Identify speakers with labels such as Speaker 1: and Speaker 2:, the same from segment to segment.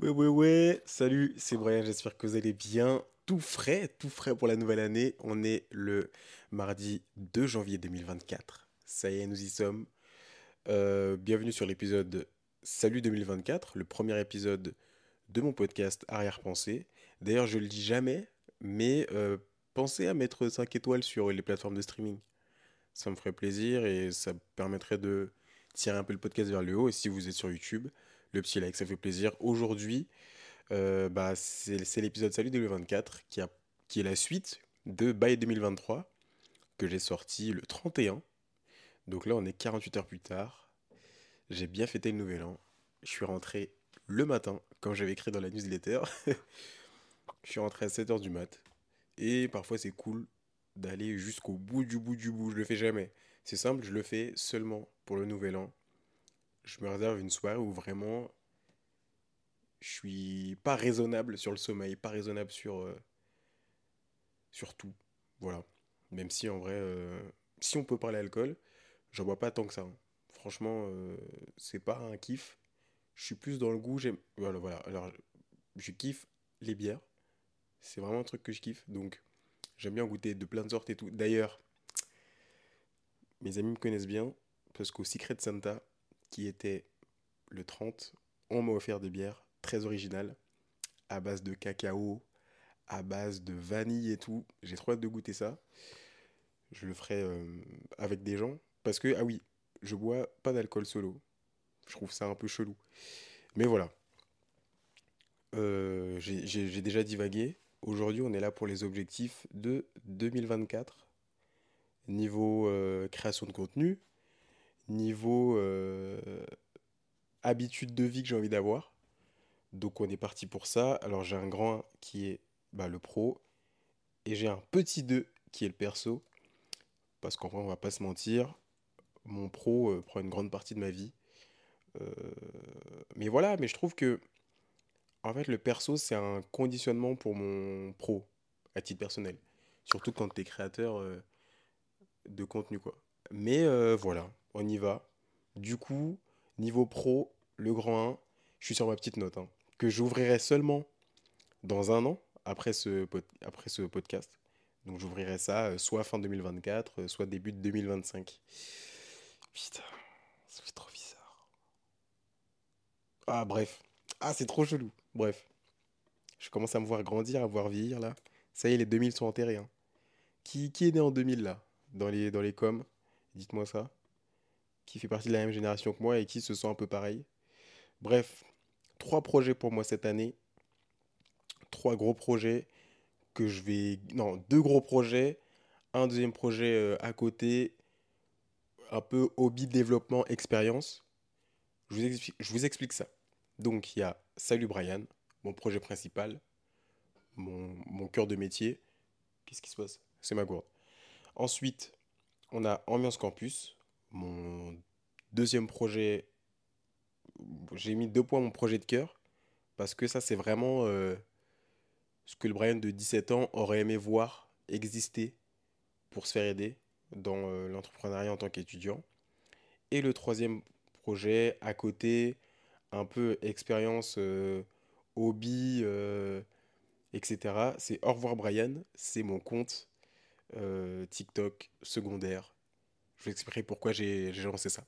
Speaker 1: Ouais, ouais, ouais. Salut, c'est Brian, j'espère que vous allez bien. Tout frais, tout frais pour la nouvelle année. On est le mardi 2 janvier 2024. Ça y est, nous y sommes. Euh, bienvenue sur l'épisode Salut 2024, le premier épisode de mon podcast Arrière-Pensée. D'ailleurs, je le dis jamais, mais euh, pensez à mettre 5 étoiles sur les plateformes de streaming. Ça me ferait plaisir et ça permettrait de tirer un peu le podcast vers le haut. Et si vous êtes sur YouTube, le petit like, ça fait plaisir. Aujourd'hui, euh, bah, c'est l'épisode Salut 2024 qui, a, qui est la suite de Bye 2023 que j'ai sorti le 31. Donc là, on est 48 heures plus tard. J'ai bien fêté le nouvel an. Je suis rentré le matin, comme j'avais écrit dans la newsletter. Je suis rentré à 7 heures du mat. Et parfois, c'est cool d'aller jusqu'au bout du bout du bout. Je le fais jamais. C'est simple, je le fais seulement pour le nouvel an. Je me réserve une soirée où vraiment je suis pas raisonnable sur le sommeil, pas raisonnable sur, euh, sur tout. Voilà. Même si en vrai, euh, si on peut parler alcool, j'en bois pas tant que ça. hein. Franchement, euh, c'est pas un kiff. Je suis plus dans le goût. Voilà, voilà. Alors, je kiffe les bières. C'est vraiment un truc que je kiffe. Donc, j'aime bien goûter de plein de sortes et tout. D'ailleurs, mes amis me connaissent bien parce qu'au Secret Santa, qui était le 30, on m'a offert des bières très originales à base de cacao, à base de vanille et tout. J'ai trop hâte de goûter ça. Je le ferai euh, avec des gens parce que, ah oui, je bois pas d'alcool solo. Je trouve ça un peu chelou. Mais voilà, Euh, j'ai déjà divagué. Aujourd'hui, on est là pour les objectifs de 2024. Niveau euh, création de contenu, niveau euh, habitude de vie que j'ai envie d'avoir. Donc on est parti pour ça. Alors j'ai un grand 1 qui est bah, le pro et j'ai un petit 2 qui est le perso. Parce qu'en vrai, on va pas se mentir, mon pro euh, prend une grande partie de ma vie. Euh, mais voilà, mais je trouve que en fait le perso c'est un conditionnement pour mon pro à titre personnel. Surtout quand tu es créateur de contenu quoi. Mais voilà, on y va. Du coup, niveau pro, le grand 1, je suis sur ma petite note, hein, que j'ouvrirai seulement dans un an, après ce, podcast. Donc j'ouvrirai ça euh, soit fin 2024, euh, soit début de 2025. Putain, ça fait trop bizarre. Ah bref. Ah c'est trop chelou. Bref. Je commence à me voir grandir, à voir vieillir là. Ça y est, les 2000 sont enterrés. hein. Qui, qui est né en 2000 là? Dans les, dans les coms? Dites-moi ça. Qui fait partie de la même génération que moi et qui se sent un peu pareil. Bref, trois projets pour moi cette année. Trois gros projets que je vais... Non, deux gros projets. Un deuxième projet euh, à côté. Un peu hobby, développement, expérience. Je vous explique, ça. Donc il y a Salut Brian, mon projet principal, mon cœur de métier. Qu'est-ce qui se passe? C'est ma gourde. Ensuite, on a Ambiance Campus, mon deuxième projet. J'ai mis deux points mon projet de cœur parce que ça, c'est vraiment euh, ce que le Brian de 17 ans aurait aimé voir exister pour se faire aider dans euh, l'entrepreneuriat en tant qu'étudiant. Et le troisième projet à côté, un peu expérience, euh, hobby, etc. C'est Au revoir Brian, c'est mon compte TikTok secondaire. Je vous expliquerai pourquoi j'ai lancé ça.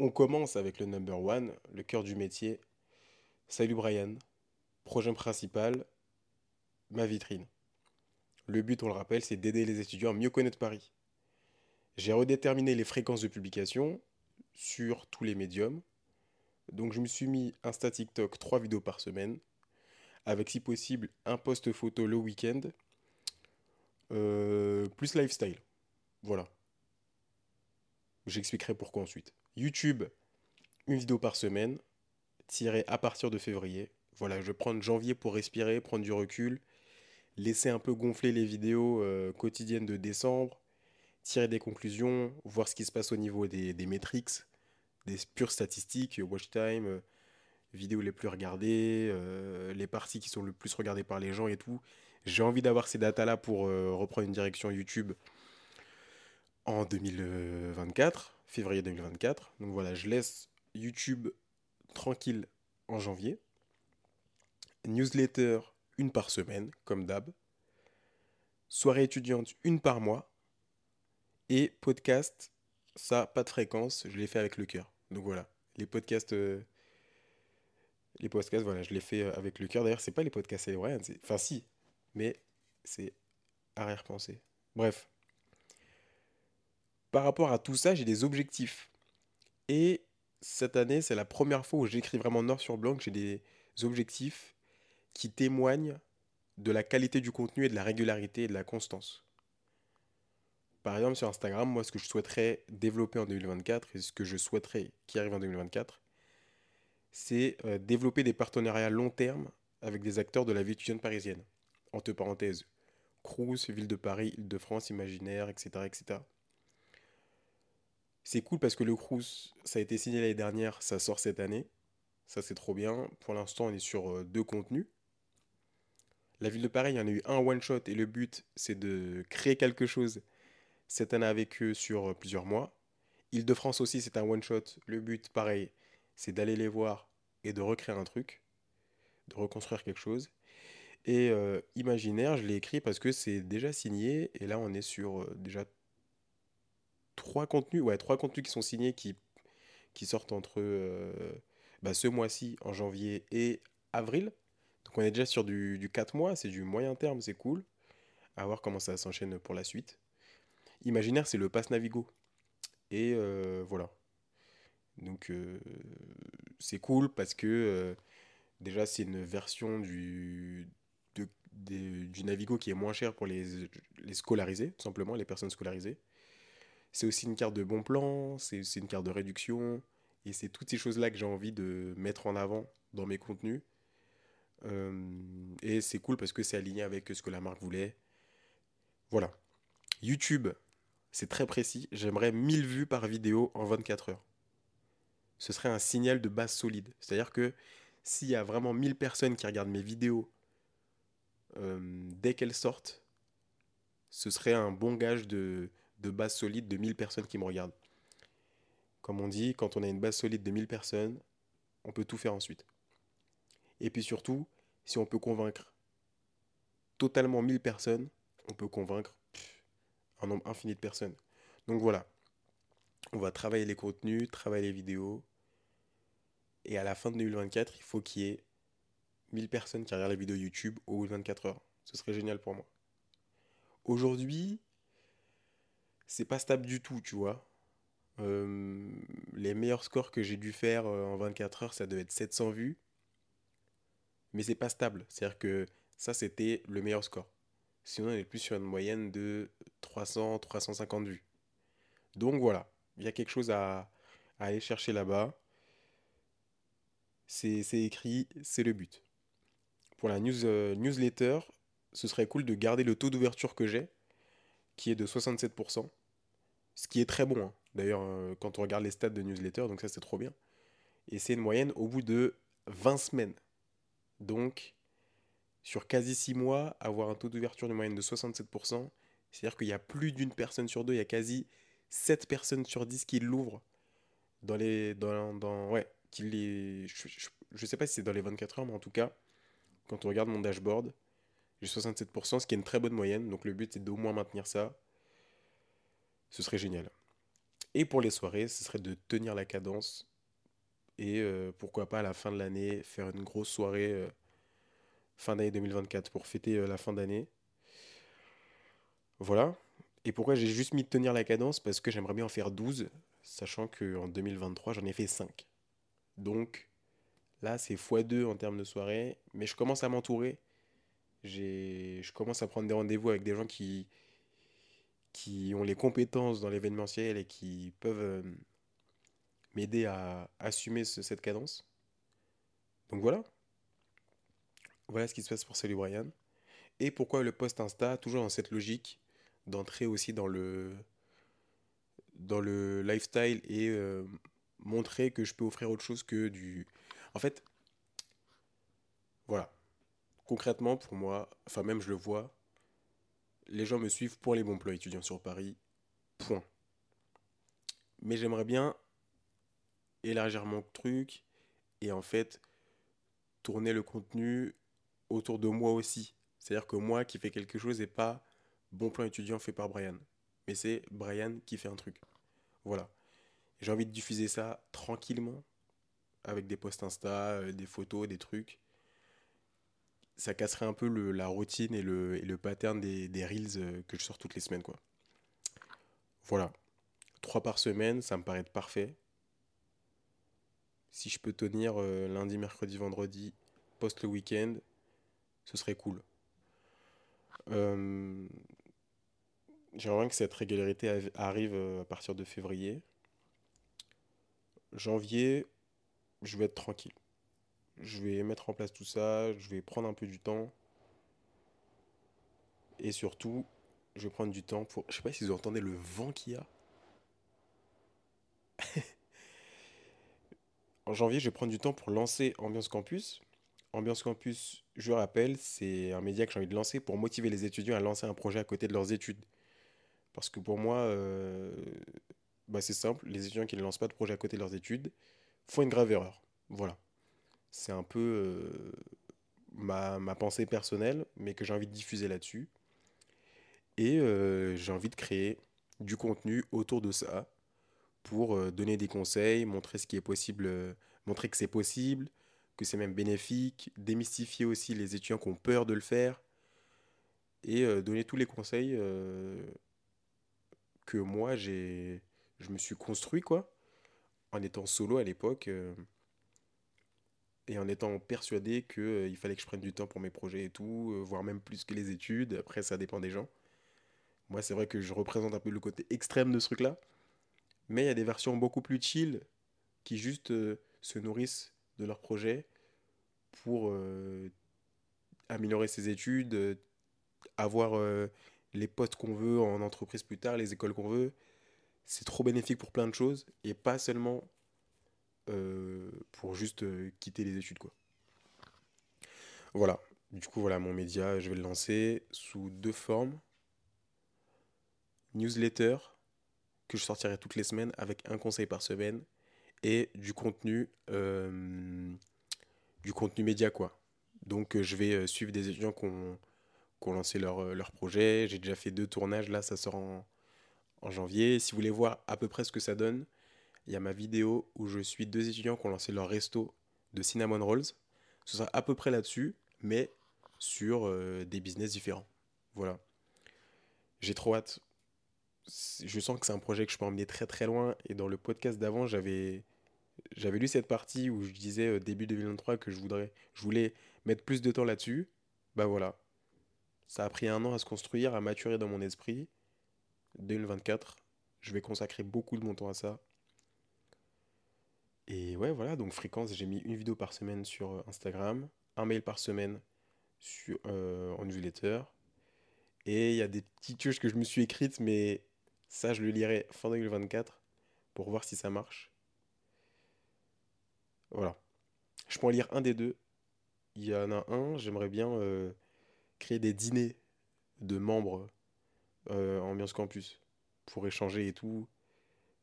Speaker 1: On commence avec le number one, le cœur du métier. Salut Brian, projet principal, ma vitrine. Le but, on le rappelle, c'est d'aider les étudiants à mieux connaître Paris. J'ai redéterminé les fréquences de publication sur tous les médiums. Donc je me suis mis Insta TikTok 3 vidéos par semaine, avec si possible un post photo le week-end, euh, plus lifestyle. Voilà. J'expliquerai pourquoi ensuite. YouTube, une vidéo par semaine, tirée à partir de février. Voilà, je vais prendre janvier pour respirer, prendre du recul, laisser un peu gonfler les vidéos euh, quotidiennes de décembre, tirer des conclusions, voir ce qui se passe au niveau des, métriques, des pures statistiques, watch time, euh, vidéos les plus regardées, euh, les parties qui sont le plus regardées par les gens et tout. J'ai envie d'avoir ces datas-là pour reprendre une direction YouTube en 2024, février 2024. Donc voilà, je laisse YouTube tranquille en janvier. newsletter, une par semaine, comme d'hab. Soirée étudiante, une par mois. Et podcast, ça, pas de fréquence, je l'ai fait avec le cœur. Donc voilà, les podcasts, euh, les podcasts, voilà, je l'ai fait euh, avec le cœur. D'ailleurs, c'est pas les podcasts c'est vrai, enfin si, mais c'est arrière-pensée. Bref. Par rapport à tout ça, j'ai des objectifs. Et cette année, c'est la première fois où j'écris vraiment noir sur blanc que j'ai des objectifs qui témoignent de la qualité du contenu et de la régularité et de la constance. Par exemple, sur Instagram, moi, ce que je souhaiterais développer en 2024 et ce que je souhaiterais qui arrive en 2024, c'est euh, développer des partenariats long terme avec des acteurs de la vie étudiante parisienne. Entre parenthèses, Crous, Ville de Paris, Île-de-France, Imaginaire, etc. etc. C'est cool parce que le Crous, ça a été signé l'année dernière, ça sort cette année. Ça, c'est trop bien. Pour l'instant, on est sur euh, deux contenus. La ville de Paris, il y en a eu un one-shot et le but, c'est de créer quelque chose cette année avec eux sur euh, plusieurs mois. Île-de-France aussi, c'est un one-shot. Le but, pareil, c'est d'aller les voir et de recréer un truc, de reconstruire quelque chose. Et euh, Imaginaire, je l'ai écrit parce que c'est déjà signé. Et là, on est sur déjà trois contenus, ouais, trois contenus qui sont signés qui, qui sortent entre bah, ce mois-ci, en janvier et avril. Donc on est déjà sur du, du 4 mois, c'est du moyen terme, c'est cool. À voir comment ça s'enchaîne pour la suite. Imaginaire, c'est le pass Navigo. Et euh, voilà. Donc euh, c'est cool parce que euh, déjà c'est une version du, du Navigo qui est moins cher pour les, les scolarisés, tout simplement, les personnes scolarisées. C'est aussi une carte de bon plan, c'est une carte de réduction. Et c'est toutes ces choses-là que j'ai envie de mettre en avant dans mes contenus. Euh, et c'est cool parce que c'est aligné avec ce que la marque voulait. Voilà. YouTube, c'est très précis. J'aimerais 1000 vues par vidéo en 24 heures. Ce serait un signal de base solide. C'est-à-dire que s'il y a vraiment 1000 personnes qui regardent mes vidéos euh, dès qu'elles sortent, ce serait un bon gage de, de base solide de 1000 personnes qui me regardent. Comme on dit, quand on a une base solide de 1000 personnes, on peut tout faire ensuite. Et puis surtout, si on peut convaincre totalement 1000 personnes, on peut convaincre un nombre infini de personnes. Donc voilà, on va travailler les contenus, travailler les vidéos. Et à la fin de 2024, il faut qu'il y ait 1000 personnes qui regardent la vidéo YouTube au bout de 24 heures. Ce serait génial pour moi. Aujourd'hui, c'est pas stable du tout, tu vois. Euh, les meilleurs scores que j'ai dû faire euh, en 24 heures, ça devait être 700 vues. Mais c'est pas stable. C'est-à-dire que ça, c'était le meilleur score. Sinon, on est plus sur une moyenne de 300, 350 vues. Donc voilà, il y a quelque chose à, aller chercher là-bas. C'est écrit, c'est le but. Pour la euh, newsletter, ce serait cool de garder le taux d'ouverture que j'ai, qui est de 67%. Ce qui est très bon, hein. d'ailleurs, euh, quand on regarde les stats de newsletter, donc ça c'est trop bien. Et c'est une moyenne au bout de 20 semaines. Donc, sur quasi 6 mois, avoir un taux d'ouverture de moyenne de 67%, c'est-à-dire qu'il y a plus d'une personne sur deux, il y a quasi 7 personnes sur 10 qui l'ouvrent dans les. Dans, dans, ouais, qui les. Je, je, sais pas si c'est dans les 24 heures, mais en tout cas, quand on regarde mon dashboard, j'ai 67%, ce qui est une très bonne moyenne. Donc le but, c'est d'au moins maintenir ça ce serait génial. Et pour les soirées, ce serait de tenir la cadence et euh, pourquoi pas à la fin de l'année faire une grosse soirée euh, fin d'année 2024 pour fêter euh, la fin d'année. Voilà. Et pourquoi j'ai juste mis de tenir la cadence? Parce que j'aimerais bien en faire 12, sachant qu'en 2023 j'en ai fait 5. Donc là c'est x2 en termes de soirée, mais je commence à m'entourer. Je commence à prendre des rendez-vous avec des gens qui, qui ont les compétences dans l'événementiel et qui peuvent euh, m'aider à assumer cette cadence. Donc voilà. Voilà ce qui se passe pour Salut Brian. Et pourquoi le post Insta, toujours dans cette logique d'entrer aussi dans le, dans le lifestyle et euh, montrer que je peux offrir autre chose que du... En fait, voilà. Concrètement, pour moi, enfin même je le vois, les gens me suivent pour les bons plans étudiants sur Paris. Point. Mais j'aimerais bien élargir mon truc et en fait tourner le contenu autour de moi aussi. C'est-à-dire que moi qui fais quelque chose et pas bon plan étudiant fait par Brian. Mais c'est Brian qui fait un truc. Voilà. J'ai envie de diffuser ça tranquillement, avec des posts Insta, euh, des photos, des trucs. Ça casserait un peu la routine et le, pattern des, des reels euh, que je sors toutes les semaines, quoi. Voilà. Trois par semaine, ça me paraît parfait. Si je peux tenir euh, lundi, mercredi, vendredi, post le week-end, ce serait cool. Euh, J'aimerais que cette régularité arrive à partir de février. Janvier, je vais être tranquille. Je vais mettre en place tout ça, je vais prendre un peu du temps. Et surtout, je vais prendre du temps pour... Je sais pas si vous entendez le vent qu'il y a. en janvier, je vais prendre du temps pour lancer Ambiance Campus. Ambiance Campus, je rappelle, c'est un média que j'ai envie de lancer pour motiver les étudiants à lancer un projet à côté de leurs études. Parce que pour moi, euh, bah c'est simple, les étudiants qui ne lancent pas de projet à côté de leurs études font une grave erreur. Voilà. C'est un peu euh, ma, pensée personnelle, mais que j'ai envie de diffuser là-dessus. Et euh, j'ai envie de créer du contenu autour de ça pour euh, donner des conseils, montrer ce qui est possible, montrer que c'est possible, que c'est même bénéfique, démystifier aussi les étudiants qui ont peur de le faire et donner tous les conseils que moi j'ai je me suis construit, quoi, en étant solo à l'époque, et en étant persuadé qu'il euh, fallait que je prenne du temps pour mes projets et tout, euh, voire même plus que les études. Après, ça dépend des gens. Moi, c'est vrai que je représente un peu le côté extrême de ce truc-là. Mais il y a des versions beaucoup plus chill qui juste se nourrissent de leurs projets pour améliorer ses études, avoir les postes qu'on veut en entreprise plus tard, les écoles qu'on veut, c'est trop bénéfique pour plein de choses et pas seulement euh, pour juste euh, quitter les études quoi. Voilà, du coup voilà mon média, je vais le lancer sous deux formes. Newsletter que je sortirai toutes les semaines avec un conseil par semaine et du contenu euh, du contenu média quoi. Donc je vais suivre des étudiants qui ont, lancé leur, leur projet. J'ai déjà fait deux tournages, là ça sort en, en janvier. Si vous voulez voir à peu près ce que ça donne, il y a ma vidéo où je suis deux étudiants qui ont lancé leur resto de cinnamon rolls. Ce sera à peu près là-dessus, mais sur euh, des business différents. Voilà. J'ai trop hâte. Je sens que c'est un projet que je peux emmener très très loin. Et dans le podcast d'avant, j'avais j'avais lu cette partie où je disais euh, début 2023 que je voudrais je voulais mettre plus de temps là-dessus. Bah voilà. Ça a pris un an à se construire, à maturer dans mon esprit. 2024. Je vais consacrer beaucoup de mon temps à ça. Et ouais, voilà, donc fréquence, j'ai mis une vidéo par semaine sur euh, Instagram, un mail par semaine sur, euh, en newsletter. Et il y a des petites choses que je me suis écrites, mais ça, je le lirai fin 2024 pour voir si ça marche. Voilà. Je peux en lire un des deux. Il y en a un, j'aimerais bien euh, créer des dîners de membres ambiance campus pour échanger et tout.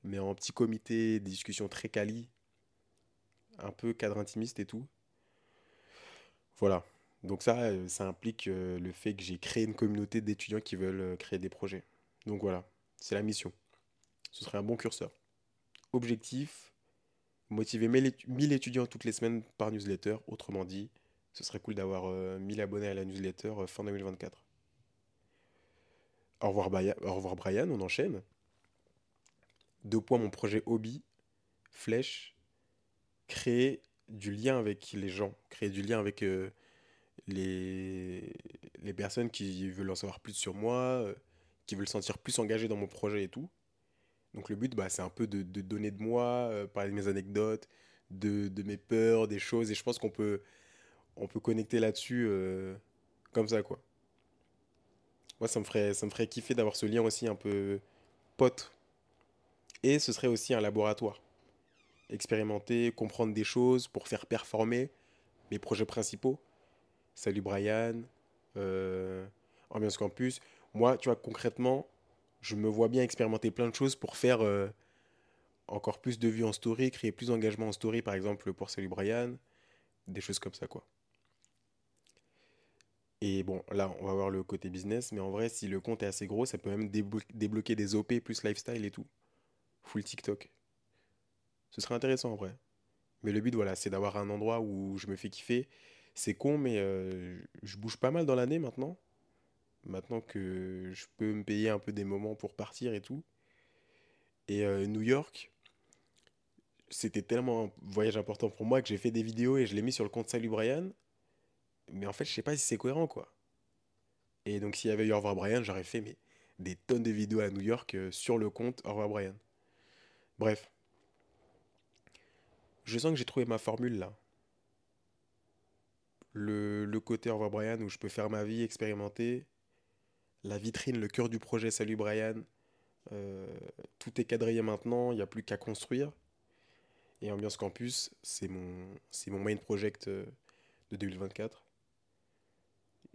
Speaker 1: Mais en petit comité, des discussions très quali, un peu cadre intimiste et tout. Voilà. Donc ça, euh, ça implique euh, le fait que j'ai créé une communauté d'étudiants qui veulent créer des projets. Donc voilà, c'est la mission. Ce serait un bon curseur. Objectif, motiver 1000 étudiants toutes les semaines par newsletter. Autrement dit, ce serait cool d'avoir 1000 abonnés à la newsletter fin 2024. Au revoir, Au revoir Brian, on enchaîne. Deux points, mon projet hobby, flèche, créer du lien avec les gens, créer du lien avec euh, les, les personnes qui veulent en savoir plus sur moi, euh, qui veulent se sentir plus engagées dans mon projet et tout. Donc le but, bah, c'est un peu de, donner de moi, euh, parler de mes anecdotes, de, de, mes peurs, des choses, et je pense qu'on peut, on peut connecter là-dessus comme ça, quoi. Moi, ça me ferait, ça me ferait kiffer d'avoir ce lien aussi un peu pote. Et ce serait aussi un laboratoire. Expérimenter, comprendre des choses pour faire performer mes projets principaux. Salut Brian, euh, Ambiance Campus. Moi, tu vois, concrètement, je me vois bien expérimenter plein de choses pour faire euh, encore plus de vues en story, créer plus d'engagement en story, par exemple, pour Salut Brian. Des choses comme ça, quoi. Et bon, là, on va voir le côté business, mais en vrai, si le compte est assez gros, ça peut même déblo- débloquer des OP plus lifestyle et tout. Full TikTok. Ce serait intéressant en vrai. Mais le but, voilà, c'est d'avoir un endroit où je me fais kiffer. C'est con, mais euh, je bouge pas mal dans l'année maintenant. Maintenant que je peux me payer un peu des moments pour partir et tout. Et euh, New York, c'était tellement un voyage important pour moi que j'ai fait des vidéos et je l'ai mis sur le compte Salut Brian. Mais en fait, je sais pas si c'est cohérent, quoi. Et donc, s'il y avait eu Au revoir Brian, j'aurais fait des tonnes de vidéos à New York euh, sur le compte Au Brian. Bref, je sens que j'ai trouvé ma formule là. Le, le côté Au revoir Brian où je peux faire ma vie, expérimenter. La vitrine, le cœur du projet Salut Brian. Euh, tout est quadrillé maintenant, il n'y a plus qu'à construire. Et Ambiance Campus, c'est mon, c'est mon main project euh, de 2024.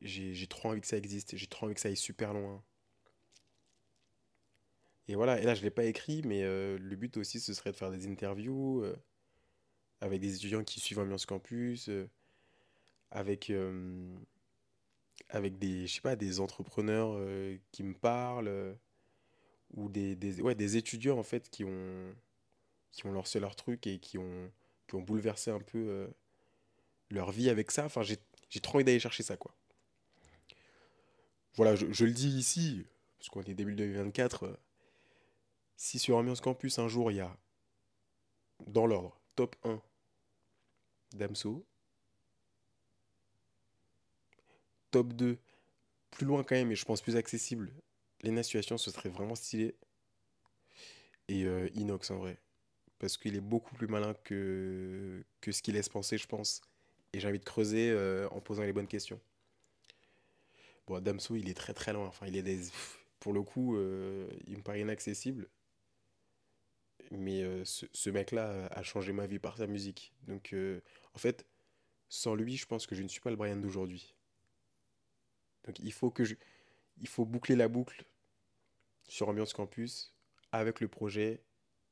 Speaker 1: J'ai trop envie que ça existe, j'ai trop envie que ça aille super loin. Et voilà, et là je l'ai pas écrit, mais euh, le but aussi ce serait de faire des interviews avec des étudiants qui suivent Ambiance Campus, euh, avec, euh, avec des, je sais pas, des entrepreneurs euh, qui me parlent, ou des, ouais, des étudiants en fait qui ont, qui ont lancé leur truc et qui ont, qui ont bouleversé un peu leur vie avec ça. Enfin, j'ai trop envie d'aller chercher ça, quoi. Voilà, je, je le dis ici, parce qu'on est début 2024, euh, si sur Ambiance Campus un jour il y a, dans l'ordre, top un Damso, top 2 plus loin quand même, et je pense plus accessible, Lena Situation, ce serait vraiment stylé, et euh, Inox en vrai, parce qu'il est beaucoup plus malin que, que ce qu'il laisse penser, je pense, et j'ai envie de creuser euh, en posant les bonnes questions. Bon, Damso, il est très très loin, enfin, il est Pour le coup, euh, il me paraît inaccessible, mais euh, ce, mec-là a changé ma vie par sa musique. Donc, euh, en fait, sans lui, je pense que je ne suis pas le Brian d'aujourd'hui. Donc, il faut que je, il faut boucler la boucle sur Ambiance Campus avec le projet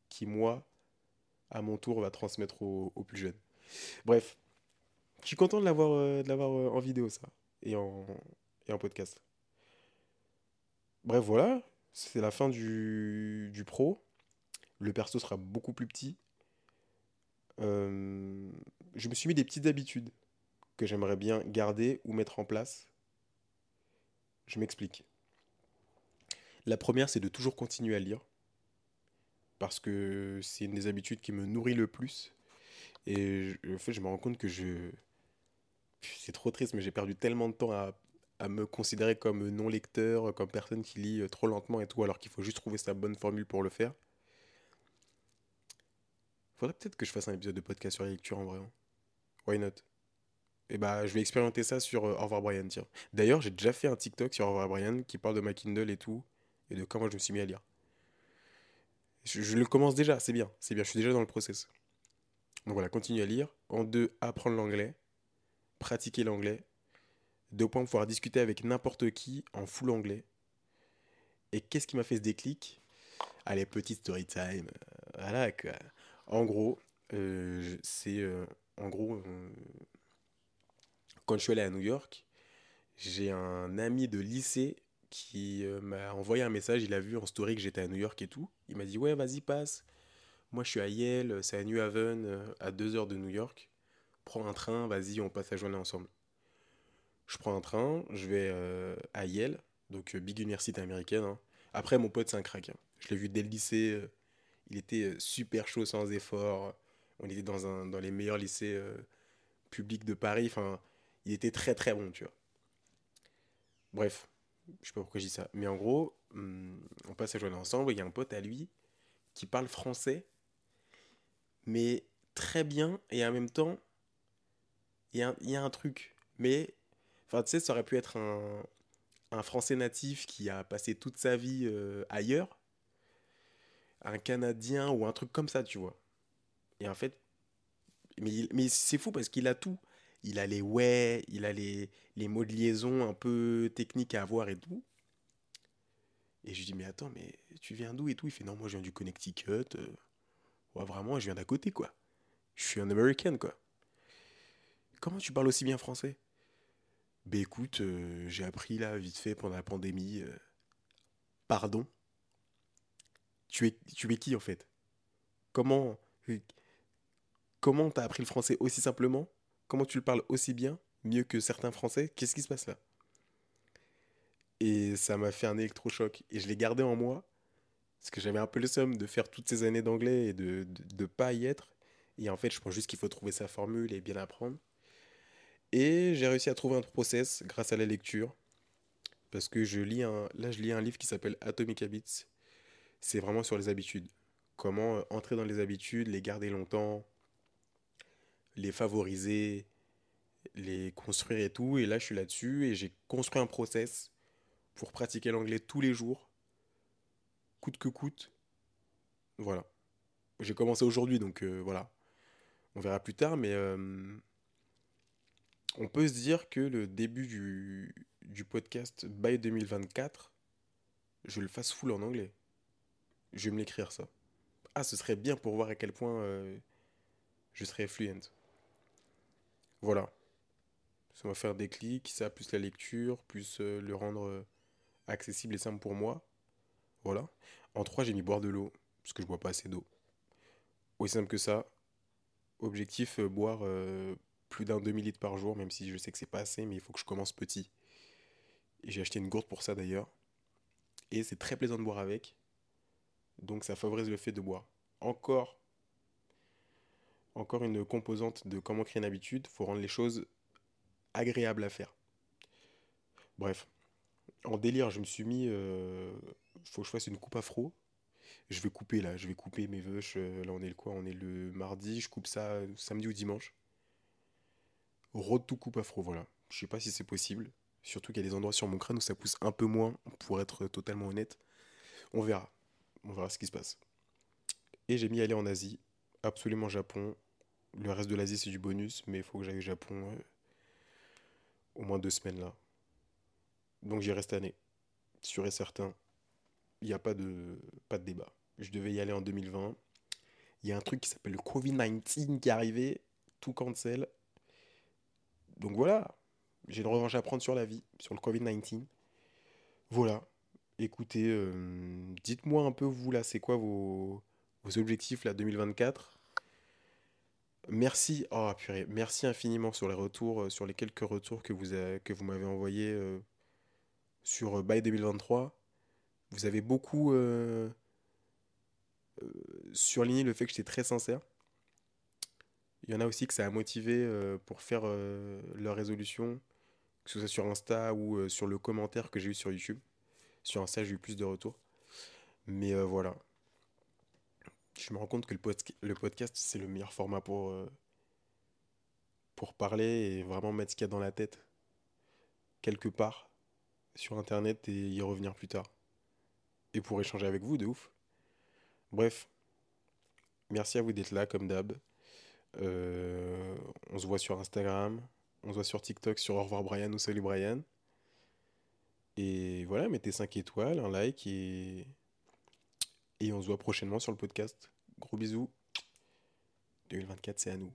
Speaker 1: qui, moi, à mon tour, va transmettre aux, plus jeunes. Bref, je suis content de l'avoir de l'avoir euh, en vidéo, ça, et en, et en podcast. Bref, voilà, c'est la fin du, du pro. Le perso sera beaucoup plus petit. Euh, je me suis mis des petites habitudes que j'aimerais bien garder ou mettre en place. Je m'explique. La première, c'est de toujours continuer à lire, parce que c'est une des habitudes qui me nourrit le plus. Et je- en fait, je me rends compte que je... C'est trop triste, mais j'ai perdu tellement de temps à, me considérer comme non lecteur, comme personne qui lit trop lentement et tout, alors qu'il faut juste trouver sa bonne formule pour le faire. Faudrait peut-être que je fasse un épisode de podcast sur la lecture en vrai. hein. Why not? Et bah, je vais expérimenter ça sur euh, Au Brian, tiens. D'ailleurs, j'ai déjà fait un TikTok sur Au revoir Brian qui parle de ma Kindle et tout, et de comment je me suis mis à lire. Je, le commence déjà, c'est bien, c'est bien, je suis déjà dans le process. Donc voilà, continue à lire. En deux, apprendre l'anglais, pratiquer l'anglais. Deux points, pouvoir discuter avec n'importe qui en full anglais. Et qu'est-ce qui m'a fait ce déclic? Allez, petite story time. Voilà quoi. En gros, euh, c'est euh, en gros euh, quand je suis allé à New York, j'ai un ami de lycée qui m'a envoyé un message. Il a vu en story que j'étais à New York et tout. Il m'a dit ouais, vas-y passe. Moi, je suis à Yale, c'est à New Haven, à deux heures de New York. Prends un train, vas-y, on passe la journée ensemble. Je prends un train, je vais à Yale, donc big université américaine. hein. Après, mon pote, c'est un crack. hein. Je l'ai vu dès le lycée. Il était euh, super chaud sans effort. On était dans un, dans les meilleurs lycées euh, publics de Paris. Enfin, il était très très bon, tu vois. Bref, je sais pas pourquoi je dis ça. Mais en gros, hum, on passe la journée ensemble. Il y a un pote à lui qui parle français, mais très bien. Et en même temps, il y a, un- il y a un truc. Mais, enfin, tu sais, ça aurait pu être un, un Français natif qui a passé toute sa vie euh, ailleurs, un Canadien ou un truc comme ça, tu vois. Et en fait, mais, mais c'est fou parce qu'il a tout. Il a les ouais, il a les, les mots de liaison un peu techniques à avoir et tout. Et je lui dis, mais attends, mais tu viens d'où et tout? Il fait, non, moi je viens du Connecticut. euh, ouais, vraiment, je viens d'à côté, quoi. Je suis un American, quoi. Comment tu parles aussi bien français? Ben écoute, euh, j'ai appris là vite fait pendant la pandémie. euh, pardon. Tu es, tu es qui en fait? Comment euh, comment t'as appris le français aussi simplement? Comment tu le parles aussi bien, mieux que certains Français? Qu'est-ce qui se passe là? Et ça m'a fait un électrochoc et je l'ai gardé en moi parce que j'avais un peu le seum de faire toutes ces années d'anglais et de, de pas y être. Et en fait, je pense juste qu'il faut trouver sa formule et bien apprendre. Et j'ai réussi à trouver un process grâce à la lecture. Parce que je lis un, là, je lis un livre qui s'appelle Atomic Habits. C'est vraiment sur les habitudes. Comment euh, entrer dans les habitudes, les garder longtemps, les favoriser, les construire et tout. Et là, je suis là-dessus et j'ai construit un process pour pratiquer l'anglais tous les jours, coûte que coûte. Voilà. J'ai commencé aujourd'hui, donc euh, voilà. On verra plus tard, mais euh, on peut se dire que le début du, du podcast by 2024, je le fasse full en anglais. Je vais me l'écrire ça. Ah, ce serait bien pour voir à quel point euh, je serais fluent. Voilà. Ça va faire des clics, ça, plus la lecture, plus euh, le rendre euh, accessible et simple pour moi. Voilà. En 3, j'ai mis boire de l'eau, parce que je bois pas assez d'eau. Aussi simple que ça. Objectif, boire plus d'un demi-litre par jour, même si je sais que c'est pas assez, mais il faut que je commence petit. Et j'ai acheté une gourde pour ça d'ailleurs. Et c'est très plaisant de boire avec. Donc ça favorise le fait de boire. Encore, encore une composante de comment créer une habitude, faut rendre les choses agréables à faire. Bref, en délire, je me suis mis, euh, faut que je fasse une coupe afro. Je vais couper là, je vais couper mes veuches. euh, Là on est le quoi? On est le mardi, je coupe ça euh, samedi ou dimanche. Road to coupe afro, voilà. Je sais pas si c'est possible. Surtout qu'il y a des endroits sur mon crâne où ça pousse un peu moins, pour être totalement honnête. On verra. On verra ce qui se passe. Et j'ai mis aller en Asie, absolument Japon. Le reste de l'Asie c'est du bonus, mais il faut que j'aille au Japon euh, au moins deux semaines là. Donc j'y reste année, sûr et certain. Il n'y a pas de, pas de débat. Je devais y aller en 2020. Il y a un truc qui s'appelle le Covid-19 qui est arrivé, tout cancel. Donc voilà, j'ai une revanche à prendre sur la vie, sur le Covid-19. Voilà, écoutez, euh, dites-moi un peu vous là, c'est quoi vos, objectifs là 2024? Merci, oh purée, merci infiniment sur les retours, euh, sur les quelques retours que vous, m'avez envoyés euh, sur By 2023. Vous avez beaucoup surligné le fait que j'étais très sincère. Il y en a aussi que ça a motivé pour faire leur résolution, que ce soit sur Insta ou sur le commentaire que j'ai eu sur YouTube. Sur Insta, j'ai eu plus de retours. Mais euh, voilà, je me rends compte que le, podca- le podcast, c'est le meilleur format pour, euh, pour parler et vraiment mettre ce qu'il y a dans la tête quelque part sur Internet et y revenir plus tard. Et pour échanger avec vous, de ouf. Bref, merci à vous d'être là, comme d'hab. Euh, on se voit sur Instagram, on se voit sur TikTok, sur Au revoir Brian ou Salut Brian. Et voilà, mettez 5 étoiles, un like et, et on se voit prochainement sur le podcast. Gros bisous. 2024, c'est à nous.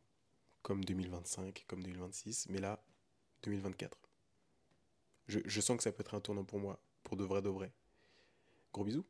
Speaker 1: Comme 2025, comme 2026. Mais là, 2024. Je, je sens que ça peut être un tournant pour moi, pour de vrai de vrai. Gros bisous.